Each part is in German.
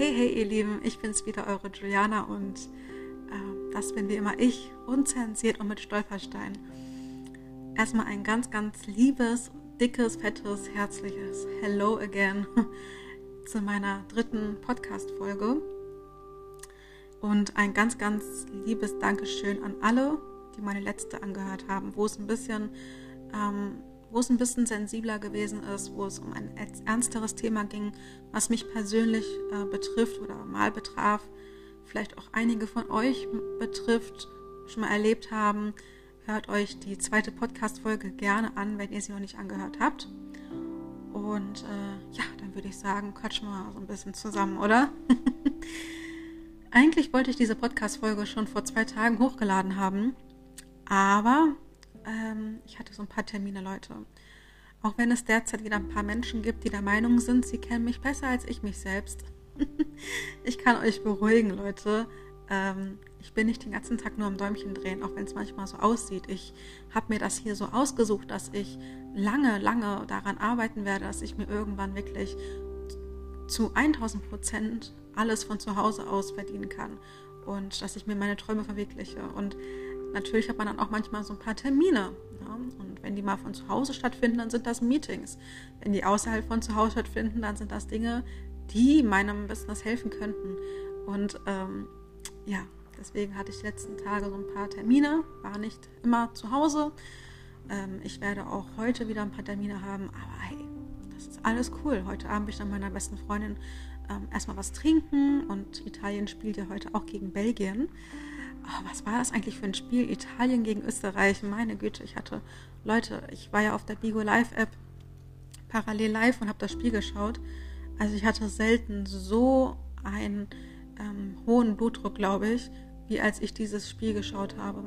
Hey, hey, ihr Lieben, ich bin's wieder, eure Juliana und äh, das bin wie immer ich, unzensiert und mit Stolperstein. Erstmal ein ganz, ganz liebes, dickes, fettes, herzliches Hello again zu meiner dritten Podcast-Folge. Und ein ganz, ganz liebes Dankeschön an alle, die meine letzte angehört haben, wo es ein bisschen ähm, wo es ein bisschen sensibler gewesen ist, wo es um ein ernsteres Thema ging, was mich persönlich äh, betrifft oder mal betraf, vielleicht auch einige von euch betrifft, schon mal erlebt haben. Hört euch die zweite Podcast-Folge gerne an, wenn ihr sie noch nicht angehört habt. Und äh, ja, dann würde ich sagen, quatschen wir mal so ein bisschen zusammen, oder? Eigentlich wollte ich diese Podcast-Folge schon vor zwei Tagen hochgeladen haben, aber ähm, ich hatte so ein paar Termine, Leute. Auch wenn es derzeit wieder ein paar Menschen gibt, die der Meinung sind, sie kennen mich besser als ich mich selbst. ich kann euch beruhigen, Leute. Ähm, ich bin nicht den ganzen Tag nur am Däumchen drehen, auch wenn es manchmal so aussieht. Ich habe mir das hier so ausgesucht, dass ich lange, lange daran arbeiten werde, dass ich mir irgendwann wirklich zu 1000 Prozent alles von zu Hause aus verdienen kann und dass ich mir meine Träume verwirkliche. Und natürlich hat man dann auch manchmal so ein paar Termine. Ja? Und wenn die mal von zu Hause stattfinden, dann sind das Meetings. Wenn die außerhalb von zu Hause stattfinden, dann sind das Dinge, die meinem Business helfen könnten. Und ähm, ja, deswegen hatte ich die letzten Tage so ein paar Termine, war nicht immer zu Hause. Ähm, ich werde auch heute wieder ein paar Termine haben, aber hey, das ist alles cool. Heute Abend bin ich dann meiner besten Freundin ähm, erstmal was trinken und Italien spielt ja heute auch gegen Belgien oh, was war das eigentlich für ein Spiel? Italien gegen Österreich. Meine Güte, ich hatte, Leute, ich war ja auf der Bigo Live App parallel live und habe das Spiel geschaut. Also ich hatte selten so einen ähm, hohen Blutdruck, glaube ich, wie als ich dieses Spiel geschaut habe.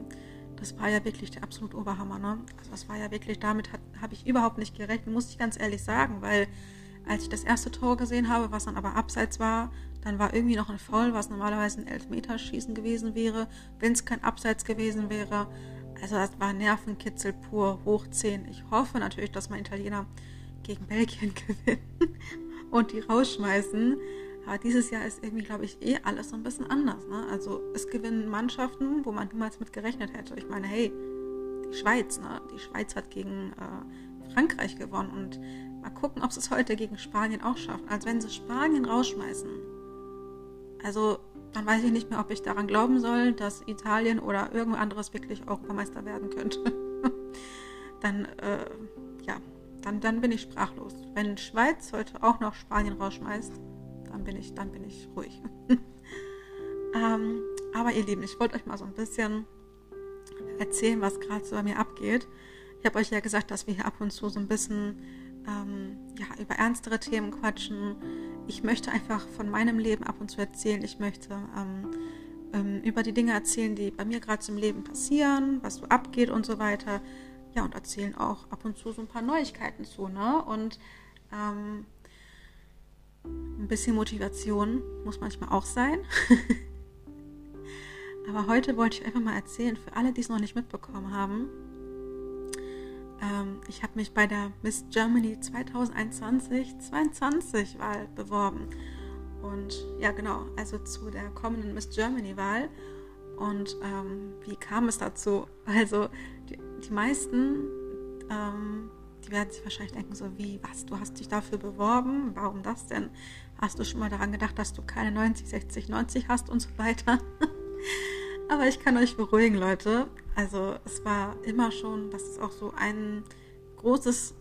Das war ja wirklich der absolute Oberhammer, ne? Also das war ja wirklich, damit habe ich überhaupt nicht gerechnet, muss ich ganz ehrlich sagen, weil als ich das erste Tor gesehen habe, was dann aber abseits war, dann war irgendwie noch ein Foul, was normalerweise ein Elfmeterschießen gewesen wäre, wenn es kein Abseits gewesen wäre. Also das war Nervenkitzel pur, hoch 10. Ich hoffe natürlich, dass mein Italiener gegen Belgien gewinnen und die rausschmeißen. Aber dieses Jahr ist irgendwie, glaube ich, eh alles so ein bisschen anders. Ne? Also es gewinnen Mannschaften, wo man niemals mit gerechnet hätte. Ich meine, hey, die Schweiz, ne? Die Schweiz hat gegen äh, Frankreich gewonnen und Mal gucken, ob sie es heute gegen Spanien auch schaffen. Als wenn sie Spanien rausschmeißen. Also, dann weiß ich nicht mehr, ob ich daran glauben soll, dass Italien oder irgendwo anderes wirklich Europameister werden könnte. dann, äh, ja, dann, dann bin ich sprachlos. Wenn Schweiz heute auch noch Spanien rausschmeißt, dann bin ich, dann bin ich ruhig. ähm, aber ihr Lieben, ich wollte euch mal so ein bisschen erzählen, was gerade so bei mir abgeht. Ich habe euch ja gesagt, dass wir hier ab und zu so ein bisschen ähm, ja, über ernstere Themen quatschen. Ich möchte einfach von meinem Leben ab und zu erzählen. Ich möchte ähm, ähm, über die Dinge erzählen, die bei mir gerade im Leben passieren, was so abgeht und so weiter. Ja, und erzählen auch ab und zu so ein paar Neuigkeiten zu. Ne? Und ähm, ein bisschen Motivation muss manchmal auch sein. Aber heute wollte ich einfach mal erzählen, für alle, die es noch nicht mitbekommen haben, ähm, ich habe mich bei der Miss Germany 2021 22 Wahl beworben. Und ja, genau, also zu der kommenden Miss Germany Wahl. Und ähm, wie kam es dazu? Also die, die meisten, ähm, die werden sich wahrscheinlich denken, so wie, was, du hast dich dafür beworben? Warum das denn? Hast du schon mal daran gedacht, dass du keine 90, 60, 90 hast und so weiter? Aber ich kann euch beruhigen, Leute. Also es war immer schon, das ist auch so ein großes,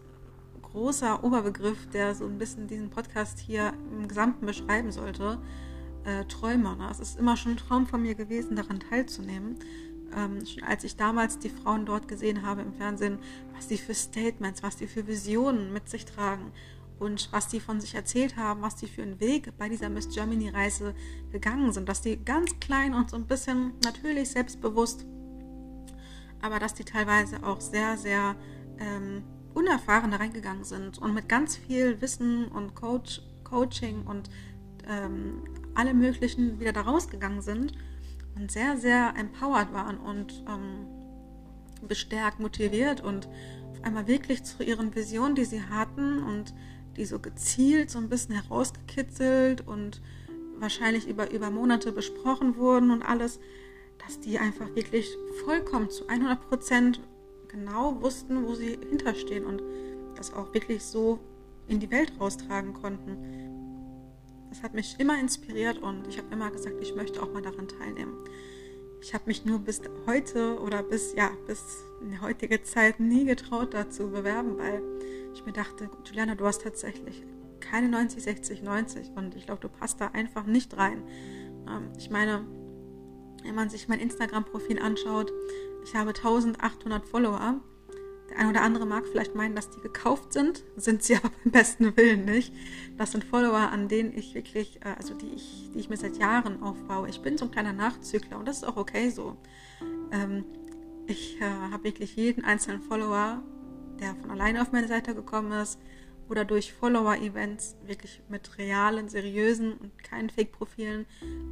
großer Oberbegriff, der so ein bisschen diesen Podcast hier im Gesamten beschreiben sollte. Äh, Träumer. Ne? Es ist immer schon ein Traum von mir gewesen, daran teilzunehmen. Ähm, schon als ich damals die Frauen dort gesehen habe im Fernsehen, was sie für Statements, was sie für Visionen mit sich tragen und was die von sich erzählt haben, was die für einen Weg bei dieser Miss Germany Reise gegangen sind, dass die ganz klein und so ein bisschen natürlich selbstbewusst aber dass die teilweise auch sehr, sehr ähm, unerfahren da reingegangen sind und mit ganz viel Wissen und Coach, Coaching und ähm, alle möglichen wieder da rausgegangen sind und sehr, sehr empowered waren und ähm, bestärkt, motiviert und auf einmal wirklich zu ihren Visionen, die sie hatten und die so gezielt so ein bisschen herausgekitzelt und wahrscheinlich über, über Monate besprochen wurden und alles, dass die einfach wirklich vollkommen zu 100 Prozent genau wussten, wo sie hinterstehen und das auch wirklich so in die Welt raustragen konnten. Das hat mich immer inspiriert und ich habe immer gesagt, ich möchte auch mal daran teilnehmen. Ich habe mich nur bis heute oder bis ja bis in die heutige Zeit nie getraut dazu bewerben, weil ich mir dachte, Juliana, du hast tatsächlich keine 90, 60, 90 und ich glaube, du passt da einfach nicht rein. Ähm, ich meine, wenn man sich mein Instagram-Profil anschaut, ich habe 1800 Follower. Der eine oder andere mag vielleicht meinen, dass die gekauft sind, sind sie aber beim besten Willen nicht. Das sind Follower, an denen ich wirklich, äh, also die ich, die ich mir seit Jahren aufbaue. Ich bin so ein kleiner Nachzügler und das ist auch okay so. Ähm, ich äh, habe wirklich jeden einzelnen Follower, der von alleine auf meine Seite gekommen ist, oder durch Follower-Events wirklich mit realen, seriösen und keinen Fake-Profilen,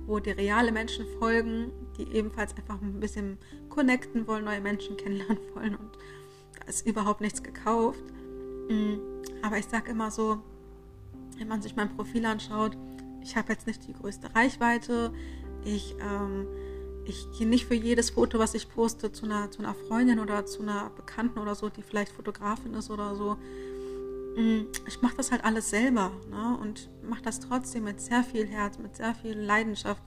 wo die reale Menschen folgen, die ebenfalls einfach ein bisschen connecten wollen, neue Menschen kennenlernen wollen und ist überhaupt nichts gekauft. Mm, aber ich sage immer so, wenn man sich mein Profil anschaut, ich habe jetzt nicht die größte Reichweite, ich, ähm, ich gehe nicht für jedes Foto, was ich poste, zu einer, zu einer Freundin oder zu einer Bekannten oder so, die vielleicht Fotografin ist oder so. Mm, ich mache das halt alles selber ne? und mache das trotzdem mit sehr viel Herz, mit sehr viel Leidenschaft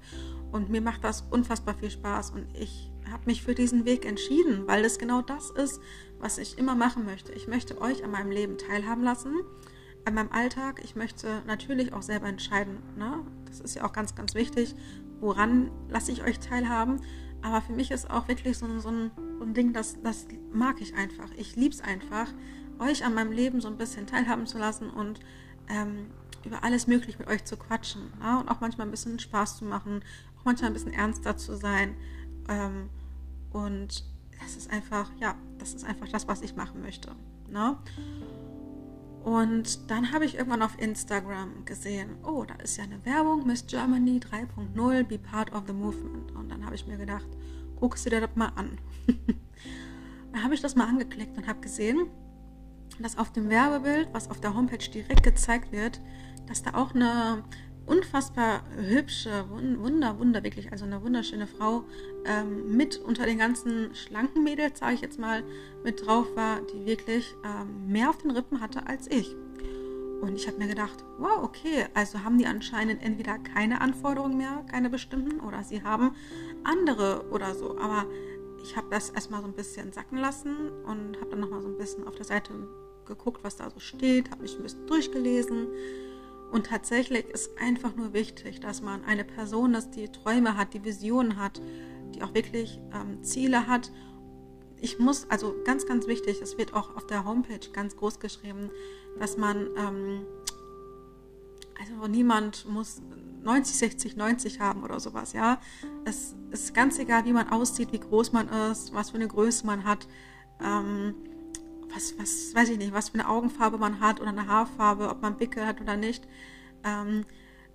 und mir macht das unfassbar viel Spaß und ich habe mich für diesen Weg entschieden, weil es genau das ist, was ich immer machen möchte. Ich möchte euch an meinem Leben teilhaben lassen, an meinem Alltag. Ich möchte natürlich auch selber entscheiden. Ne? Das ist ja auch ganz, ganz wichtig. Woran lasse ich euch teilhaben? Aber für mich ist auch wirklich so, so, ein, so ein Ding, das, das mag ich einfach. Ich liebe es einfach, euch an meinem Leben so ein bisschen teilhaben zu lassen und ähm, über alles möglich mit euch zu quatschen. Ja? Und auch manchmal ein bisschen Spaß zu machen, auch manchmal ein bisschen ernster zu sein. Ähm, und das ist einfach, ja, das ist einfach das, was ich machen möchte. Ne? Und dann habe ich irgendwann auf Instagram gesehen, oh, da ist ja eine Werbung, Miss Germany 3.0, be part of the movement. Und dann habe ich mir gedacht, guckst du dir das mal an. dann habe ich das mal angeklickt und habe gesehen, dass auf dem Werbebild, was auf der Homepage direkt gezeigt wird, dass da auch eine unfassbar hübsche, wunder, wunder, wirklich, also eine wunderschöne Frau ähm, mit unter den ganzen schlanken Mädels, sage ich jetzt mal, mit drauf war, die wirklich ähm, mehr auf den Rippen hatte als ich. Und ich habe mir gedacht, wow, okay, also haben die anscheinend entweder keine Anforderungen mehr, keine bestimmten, oder sie haben andere oder so. Aber ich habe das erstmal so ein bisschen sacken lassen und habe dann nochmal so ein bisschen auf der Seite geguckt, was da so steht, habe mich ein bisschen durchgelesen. Und tatsächlich ist einfach nur wichtig, dass man eine Person ist, die Träume hat, die Visionen hat, die auch wirklich ähm, Ziele hat. Ich muss, also ganz, ganz wichtig, es wird auch auf der Homepage ganz groß geschrieben, dass man, ähm, also niemand muss 90, 60, 90 haben oder sowas, ja. Es ist ganz egal, wie man aussieht, wie groß man ist, was für eine Größe man hat. Ähm, was, was, weiß ich nicht, was für eine Augenfarbe man hat oder eine Haarfarbe, ob man Bicke hat oder nicht. Ähm,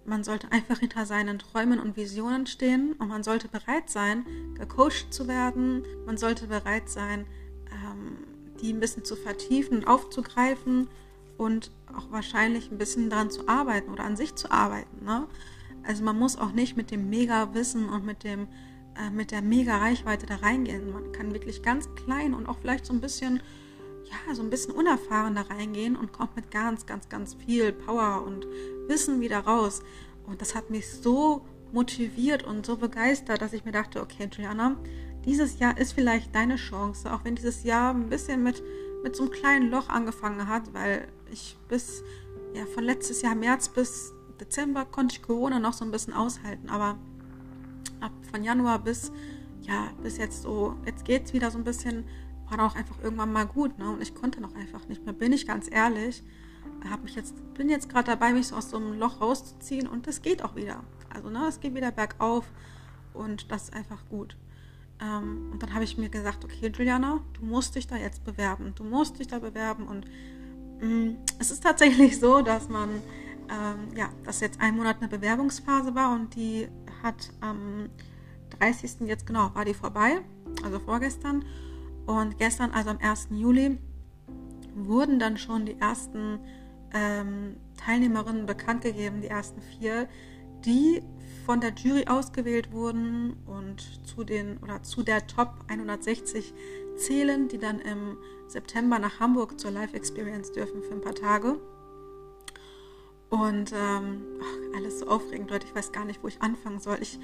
man sollte einfach hinter seinen Träumen und Visionen stehen und man sollte bereit sein, gecoacht zu werden. Man sollte bereit sein, ähm, die ein bisschen zu vertiefen und aufzugreifen und auch wahrscheinlich ein bisschen daran zu arbeiten oder an sich zu arbeiten. Ne? Also man muss auch nicht mit dem Mega-Wissen und mit dem äh, mit der Mega-Reichweite da reingehen. Man kann wirklich ganz klein und auch vielleicht so ein bisschen ja, so ein bisschen unerfahren da reingehen und kommt mit ganz, ganz, ganz viel Power und Wissen wieder raus. Und das hat mich so motiviert und so begeistert, dass ich mir dachte, okay, Juliana, dieses Jahr ist vielleicht deine Chance, auch wenn dieses Jahr ein bisschen mit, mit so einem kleinen Loch angefangen hat, weil ich bis, ja, von letztes Jahr März bis Dezember konnte ich Corona noch so ein bisschen aushalten, aber ab von Januar bis, ja, bis jetzt so, jetzt geht es wieder so ein bisschen war auch einfach irgendwann mal gut, ne? Und ich konnte noch einfach nicht mehr, bin ich ganz ehrlich. Hab mich jetzt, bin jetzt gerade dabei, mich so aus so einem Loch rauszuziehen und das geht auch wieder. Also, ne, es geht wieder bergauf und das ist einfach gut. Ähm, und dann habe ich mir gesagt, okay, Juliana, du musst dich da jetzt bewerben. Du musst dich da bewerben und mh, mm, es ist tatsächlich so, dass man, ähm, ja, dass jetzt ein Monat eine Bewerbungsphase war und die hat am 30. jetzt genau, war die vorbei, also vorgestern. Und gestern, also am 1. Juli, wurden dann schon die ersten ähm, Teilnehmerinnen bekannt gegeben, die ersten vier, die von der Jury ausgewählt wurden und zu den oder zu der Top 160 zählen, die dann im September nach Hamburg zur Live Experience dürfen für ein paar Tage. Und ähm, ach, alles so aufregend, Leute. Ich weiß gar nicht, wo ich anfangen soll. Ich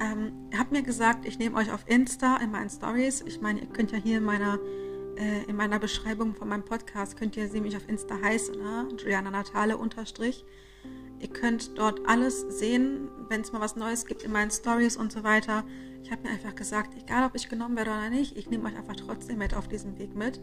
ähm, habe mir gesagt, ich nehme euch auf Insta in meinen Stories. Ich meine, ihr könnt ja hier in meiner, äh, in meiner Beschreibung von meinem Podcast, könnt ihr sie mich auf Insta heißen, ne? Juliana Natale unterstrich. Ihr könnt dort alles sehen, wenn es mal was Neues gibt in meinen Stories und so weiter. Ich habe mir einfach gesagt, egal ob ich genommen werde oder nicht, ich nehme euch einfach trotzdem mit auf diesem Weg mit.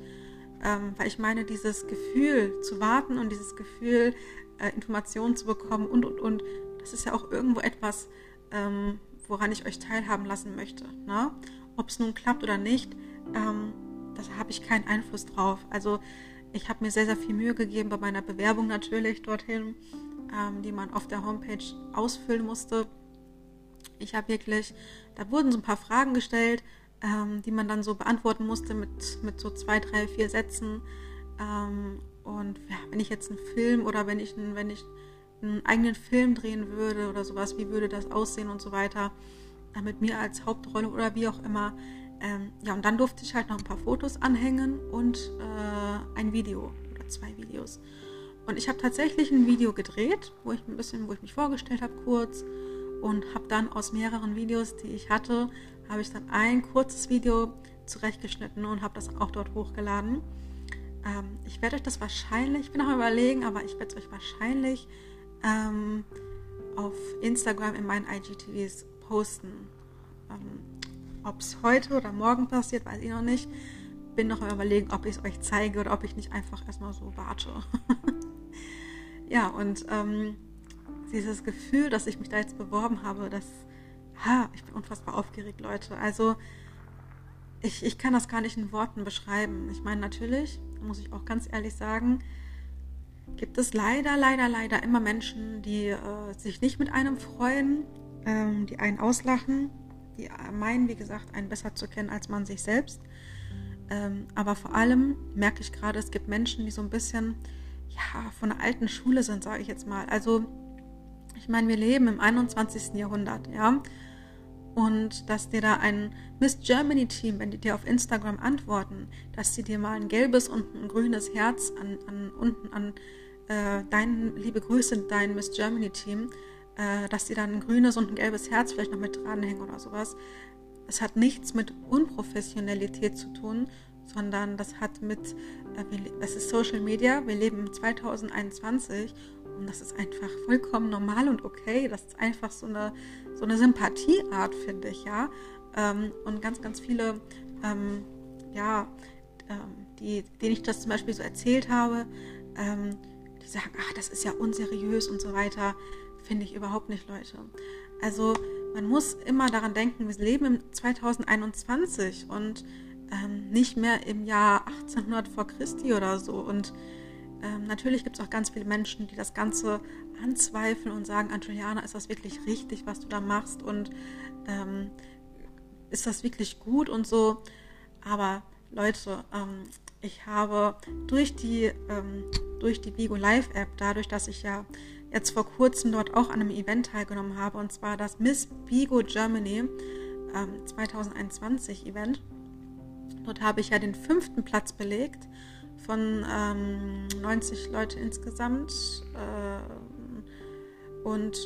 Ähm, weil ich meine, dieses Gefühl zu warten und dieses Gefühl, äh, Informationen zu bekommen und, und, und, das ist ja auch irgendwo etwas, ähm, woran ich euch teilhaben lassen möchte. Ne? Ob es nun klappt oder nicht, ähm, da habe ich keinen Einfluss drauf. Also ich habe mir sehr, sehr viel Mühe gegeben bei meiner Bewerbung natürlich dorthin, ähm, die man auf der Homepage ausfüllen musste. Ich habe wirklich, da wurden so ein paar Fragen gestellt, ähm, die man dann so beantworten musste mit, mit so zwei, drei, vier Sätzen. Ähm, und ja, wenn ich jetzt einen Film oder wenn ich, wenn ich einen eigenen Film drehen würde oder sowas, wie würde das aussehen und so weiter, äh, mit mir als Hauptrolle oder wie auch immer. Ähm, ja, und dann durfte ich halt noch ein paar Fotos anhängen und äh, ein Video oder zwei Videos. Und ich habe tatsächlich ein Video gedreht, wo ich ein bisschen, wo ich mich vorgestellt habe kurz und habe dann aus mehreren Videos, die ich hatte, habe ich dann ein kurzes Video zurechtgeschnitten und habe das auch dort hochgeladen. Ähm, ich werde euch das wahrscheinlich, ich bin noch überlegen, aber ich werde es euch wahrscheinlich ähm, auf Instagram in meinen IGTVs posten. Ähm, ob es heute oder morgen passiert, weiß ich noch nicht. Bin noch am überlegen, ob ich es euch zeige oder ob ich nicht einfach erstmal so warte. ja, und ähm, dieses Gefühl, dass ich mich da jetzt beworben habe, das, ha, ich bin unfassbar aufgeregt, Leute. Also, ich, ich kann das gar nicht in Worten beschreiben. Ich meine, natürlich, muss ich auch ganz ehrlich sagen, gibt es leider, leider, leider immer Menschen, die äh, sich nicht mit einem freuen, ähm, die einen auslachen, die meinen, wie gesagt, einen besser zu kennen als man sich selbst. Ähm, aber vor allem merke ich gerade, es gibt Menschen, die so ein bisschen ja, von der alten Schule sind, sage ich jetzt mal. Also, ich meine, wir leben im 21. Jahrhundert, ja. Und dass dir da ein Miss Germany Team, wenn die dir auf Instagram antworten, dass sie dir mal ein gelbes und ein grünes Herz an, an unten an äh, dein liebe Grüße, dein Miss Germany Team, äh, dass die dann ein grünes und ein gelbes Herz vielleicht noch mit dranhängen oder sowas. Es hat nichts mit Unprofessionalität zu tun, sondern das hat mit, äh, das ist Social Media, wir leben 2021 und das ist einfach vollkommen normal und okay. Das ist einfach so eine, so eine Sympathieart, finde ich, ja. Ähm, und ganz, ganz viele, ähm, ja, ähm, die, denen ich das zum Beispiel so erzählt habe, ähm, die sagen, ach, das ist ja unseriös und so weiter, finde ich überhaupt nicht, Leute. Also man muss immer daran denken, wir leben im 2021 und ähm, nicht mehr im Jahr 1800 vor Christi oder so. Und ähm, natürlich gibt es auch ganz viele Menschen, die das Ganze anzweifeln und sagen, Anjuliana, ist das wirklich richtig, was du da machst? Und ähm, ist das wirklich gut und so? Aber Leute, ähm, ich habe durch die, ähm, durch die Vigo Live App, dadurch, dass ich ja jetzt vor kurzem dort auch an einem Event teilgenommen habe, und zwar das Miss Vigo Germany ähm, 2021 Event. Dort habe ich ja den fünften Platz belegt von ähm, 90 Leute insgesamt. Äh, und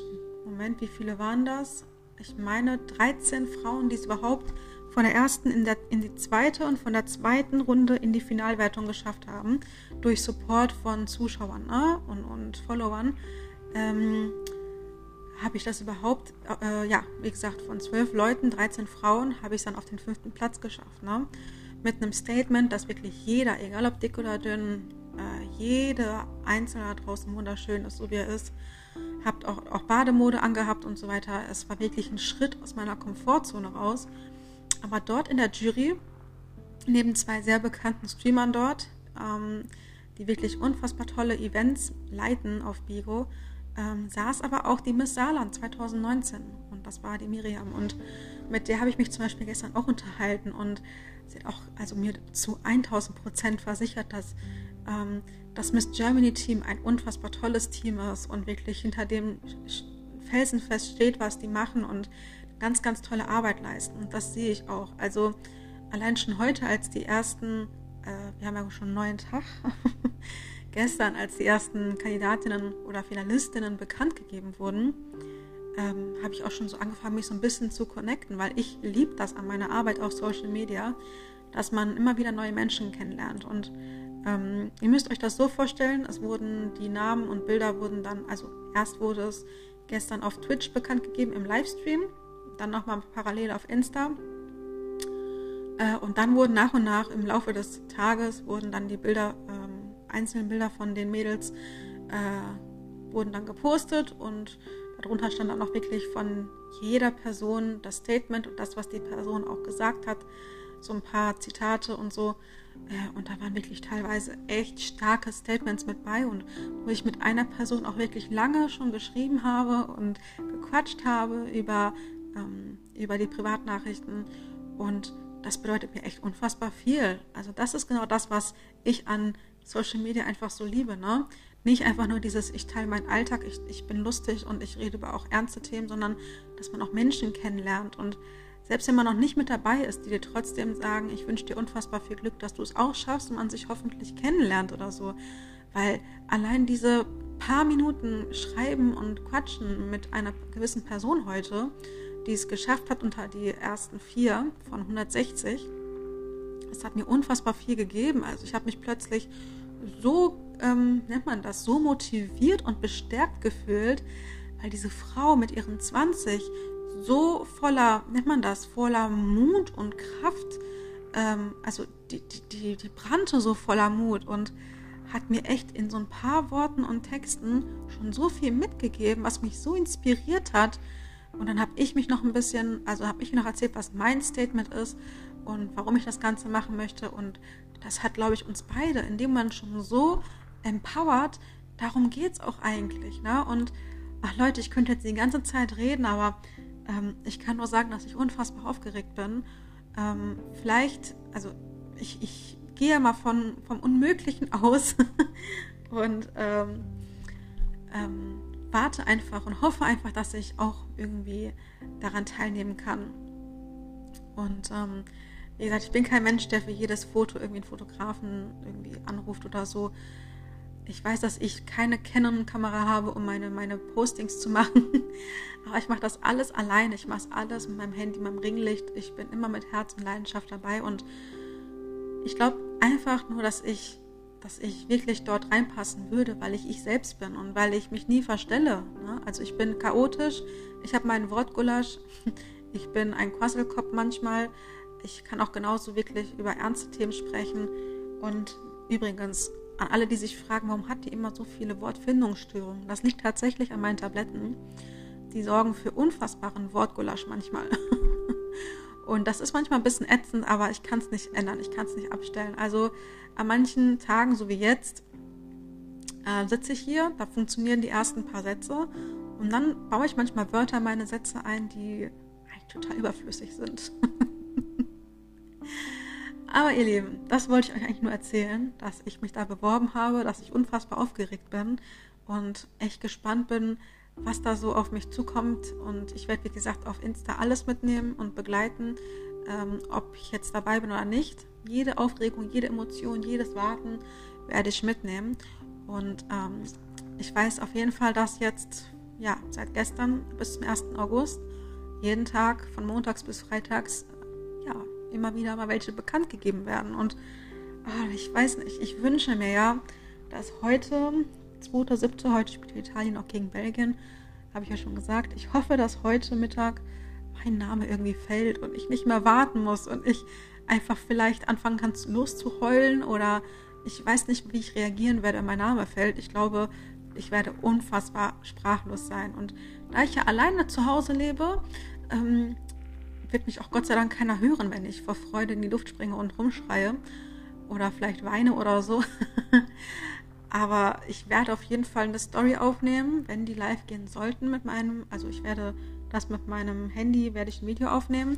Moment, wie viele waren das? Ich meine 13 Frauen, die es überhaupt von der ersten in, der, in die zweite und von der zweiten Runde in die Finalwertung geschafft haben, durch Support von Zuschauern ne? und, und Followern, ähm, habe ich das überhaupt, äh, ja, wie gesagt, von zwölf Leuten, 13 Frauen, habe ich es dann auf den fünften Platz geschafft. Ne? Mit einem Statement, dass wirklich jeder, egal ob dick oder dünn, äh, jede Einzelne draußen wunderschön ist, so wie er ist. Habt auch, auch Bademode angehabt und so weiter. Es war wirklich ein Schritt aus meiner Komfortzone raus aber dort in der Jury, neben zwei sehr bekannten Streamern dort, ähm, die wirklich unfassbar tolle Events leiten auf Bigo, ähm, saß aber auch die Miss Saarland 2019 und das war die Miriam. Und mit der habe ich mich zum Beispiel gestern auch unterhalten. Und sie hat auch also mir zu 1000 Prozent versichert, dass ähm, das Miss Germany Team ein unfassbar tolles Team ist und wirklich hinter dem felsenfest steht, was die machen. Und ganz, ganz tolle Arbeit leisten. Und das sehe ich auch. Also allein schon heute, als die ersten, äh, wir haben ja schon einen neuen Tag, gestern, als die ersten Kandidatinnen oder Finalistinnen bekannt gegeben wurden, ähm, habe ich auch schon so angefangen, mich so ein bisschen zu connecten, weil ich liebe das an meiner Arbeit auf Social Media, dass man immer wieder neue Menschen kennenlernt. Und ähm, ihr müsst euch das so vorstellen, es wurden die Namen und Bilder wurden dann, also erst wurde es gestern auf Twitch bekannt gegeben im Livestream, dann nochmal parallel auf Insta. Äh, und dann wurden nach und nach im Laufe des Tages wurden dann die Bilder, ähm, einzelnen Bilder von den Mädels äh, wurden dann gepostet und darunter stand dann auch wirklich von jeder Person das Statement und das, was die Person auch gesagt hat, so ein paar Zitate und so. Äh, und da waren wirklich teilweise echt starke Statements mit bei und wo ich mit einer Person auch wirklich lange schon geschrieben habe und gequatscht habe über, ähm, über die Privatnachrichten. Und das bedeutet mir echt unfassbar viel. Also das ist genau das, was ich an Social Media einfach so liebe. Ne? Nicht einfach nur dieses, ich teile meinen Alltag, ich, ich bin lustig und ich rede über auch ernste Themen, sondern dass man auch Menschen kennenlernt und selbst wenn man noch nicht mit dabei ist, die dir trotzdem sagen, ich wünsche dir unfassbar viel Glück, dass du es auch schaffst und man sich hoffentlich kennenlernt oder so. Weil allein diese paar Minuten Schreiben und Quatschen mit einer gewissen Person heute, die es geschafft hat unter die ersten vier von 160, das hat mir unfassbar viel gegeben. Also ich habe mich plötzlich so, ähm, nennt man das, so motiviert und bestärkt gefühlt, weil diese Frau mit ihren 20 so voller, nennt man das, voller Mut und Kraft, ähm, also die, die, die brannte so voller Mut und hat mir echt in so ein paar Worten und Texten schon so viel mitgegeben, was mich so inspiriert hat. Und dann habe ich mich noch ein bisschen, also habe ich noch erzählt, was mein Statement ist und warum ich das Ganze machen möchte. Und das hat, glaube ich, uns beide, indem man schon so empowert, darum geht es auch eigentlich. Ne? Und ach Leute, ich könnte jetzt die ganze Zeit reden, aber ähm, ich kann nur sagen, dass ich unfassbar aufgeregt bin. Ähm, vielleicht, also ich, ich gehe mal von, vom Unmöglichen aus und ähm, ähm, warte einfach und hoffe einfach, dass ich auch irgendwie daran teilnehmen kann. Und ähm, wie gesagt, ich bin kein Mensch, der für jedes Foto irgendwie einen Fotografen irgendwie anruft oder so. Ich weiß, dass ich keine Canon-Kamera habe, um meine, meine Postings zu machen. Aber ich mache das alles alleine. Ich mache alles mit meinem Handy, meinem Ringlicht. Ich bin immer mit Herz und Leidenschaft dabei. Und ich glaube einfach nur, dass ich, dass ich wirklich dort reinpassen würde, weil ich ich selbst bin und weil ich mich nie verstelle. Ne? Also ich bin chaotisch. Ich habe meinen Wortgulasch. Ich bin ein Quasselkopf manchmal. Ich kann auch genauso wirklich über ernste Themen sprechen. Und übrigens, an alle, die sich fragen, warum hat die immer so viele Wortfindungsstörungen? Das liegt tatsächlich an meinen Tabletten. Die sorgen für unfassbaren Wortgulasch manchmal. Und das ist manchmal ein bisschen ätzend, aber ich kann es nicht ändern, ich kann es nicht abstellen. Also an manchen Tagen, so wie jetzt, äh, sitze ich hier, da funktionieren die ersten paar Sätze und dann baue ich manchmal Wörter in meine Sätze ein, die eigentlich total überflüssig sind. Aber ihr Lieben, das wollte ich euch eigentlich nur erzählen, dass ich mich da beworben habe, dass ich unfassbar aufgeregt bin und echt gespannt bin, was da so auf mich zukommt. Und ich werde, wie gesagt, auf Insta alles mitnehmen und begleiten, ähm, ob ich jetzt dabei bin oder nicht. Jede Aufregung, jede Emotion, jedes Warten werde ich mitnehmen. Und ähm, ich weiß auf jeden Fall, dass jetzt, ja, seit gestern bis zum 1. August jeden Tag von montags bis freitags, ja, immer wieder mal welche bekannt gegeben werden. Und ach, ich weiß nicht, ich wünsche mir ja, dass heute, 2.7., heute spielt Italien auch gegen Belgien, habe ich ja schon gesagt. Ich hoffe, dass heute Mittag mein Name irgendwie fällt und ich nicht mehr warten muss und ich einfach vielleicht anfangen kann loszuheulen oder ich weiß nicht, wie ich reagieren werde, wenn mein Name fällt. Ich glaube, ich werde unfassbar sprachlos sein. Und da ich ja alleine zu Hause lebe, ähm, wird mich auch Gott sei Dank keiner hören, wenn ich vor Freude in die Luft springe und rumschreie oder vielleicht weine oder so. Aber ich werde auf jeden Fall eine Story aufnehmen, wenn die live gehen sollten mit meinem, also ich werde das mit meinem Handy, werde ich ein Video aufnehmen.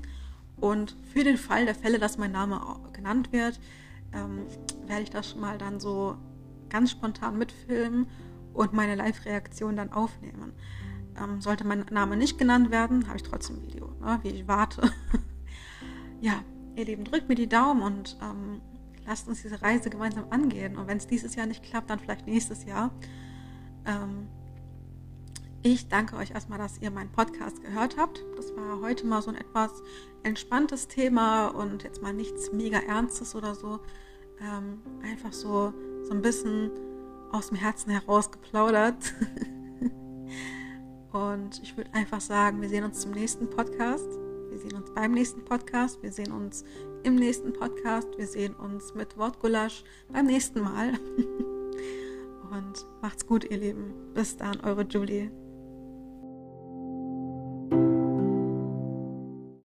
Und für den Fall der Fälle, dass mein Name genannt wird, ähm, werde ich das mal dann so ganz spontan mitfilmen und meine Live-Reaktion dann aufnehmen. ähm, sollte mein Name nicht genannt werden, habe ich trotzdem ein Video, ne, wie ich warte. ja, ihr Lieben, drückt mir die Daumen und ähm, lasst uns diese Reise gemeinsam angehen. Und wenn es dieses Jahr nicht klappt, dann vielleicht nächstes Jahr. Ähm, ich danke euch erstmal, dass ihr meinen Podcast gehört habt. Das war heute mal so ein etwas entspanntes Thema und jetzt mal nichts mega Ernstes oder so. Ähm, einfach so, so ein bisschen aus dem Herzen heraus geplaudert. und ich würde einfach sagen, wir sehen uns zum nächsten Podcast. Wir sehen uns beim nächsten Podcast. Wir sehen uns im nächsten Podcast. Wir sehen uns mit Wortgulasch beim nächsten Mal. und macht's gut, ihr Lieben. Bis dann, eure Julie.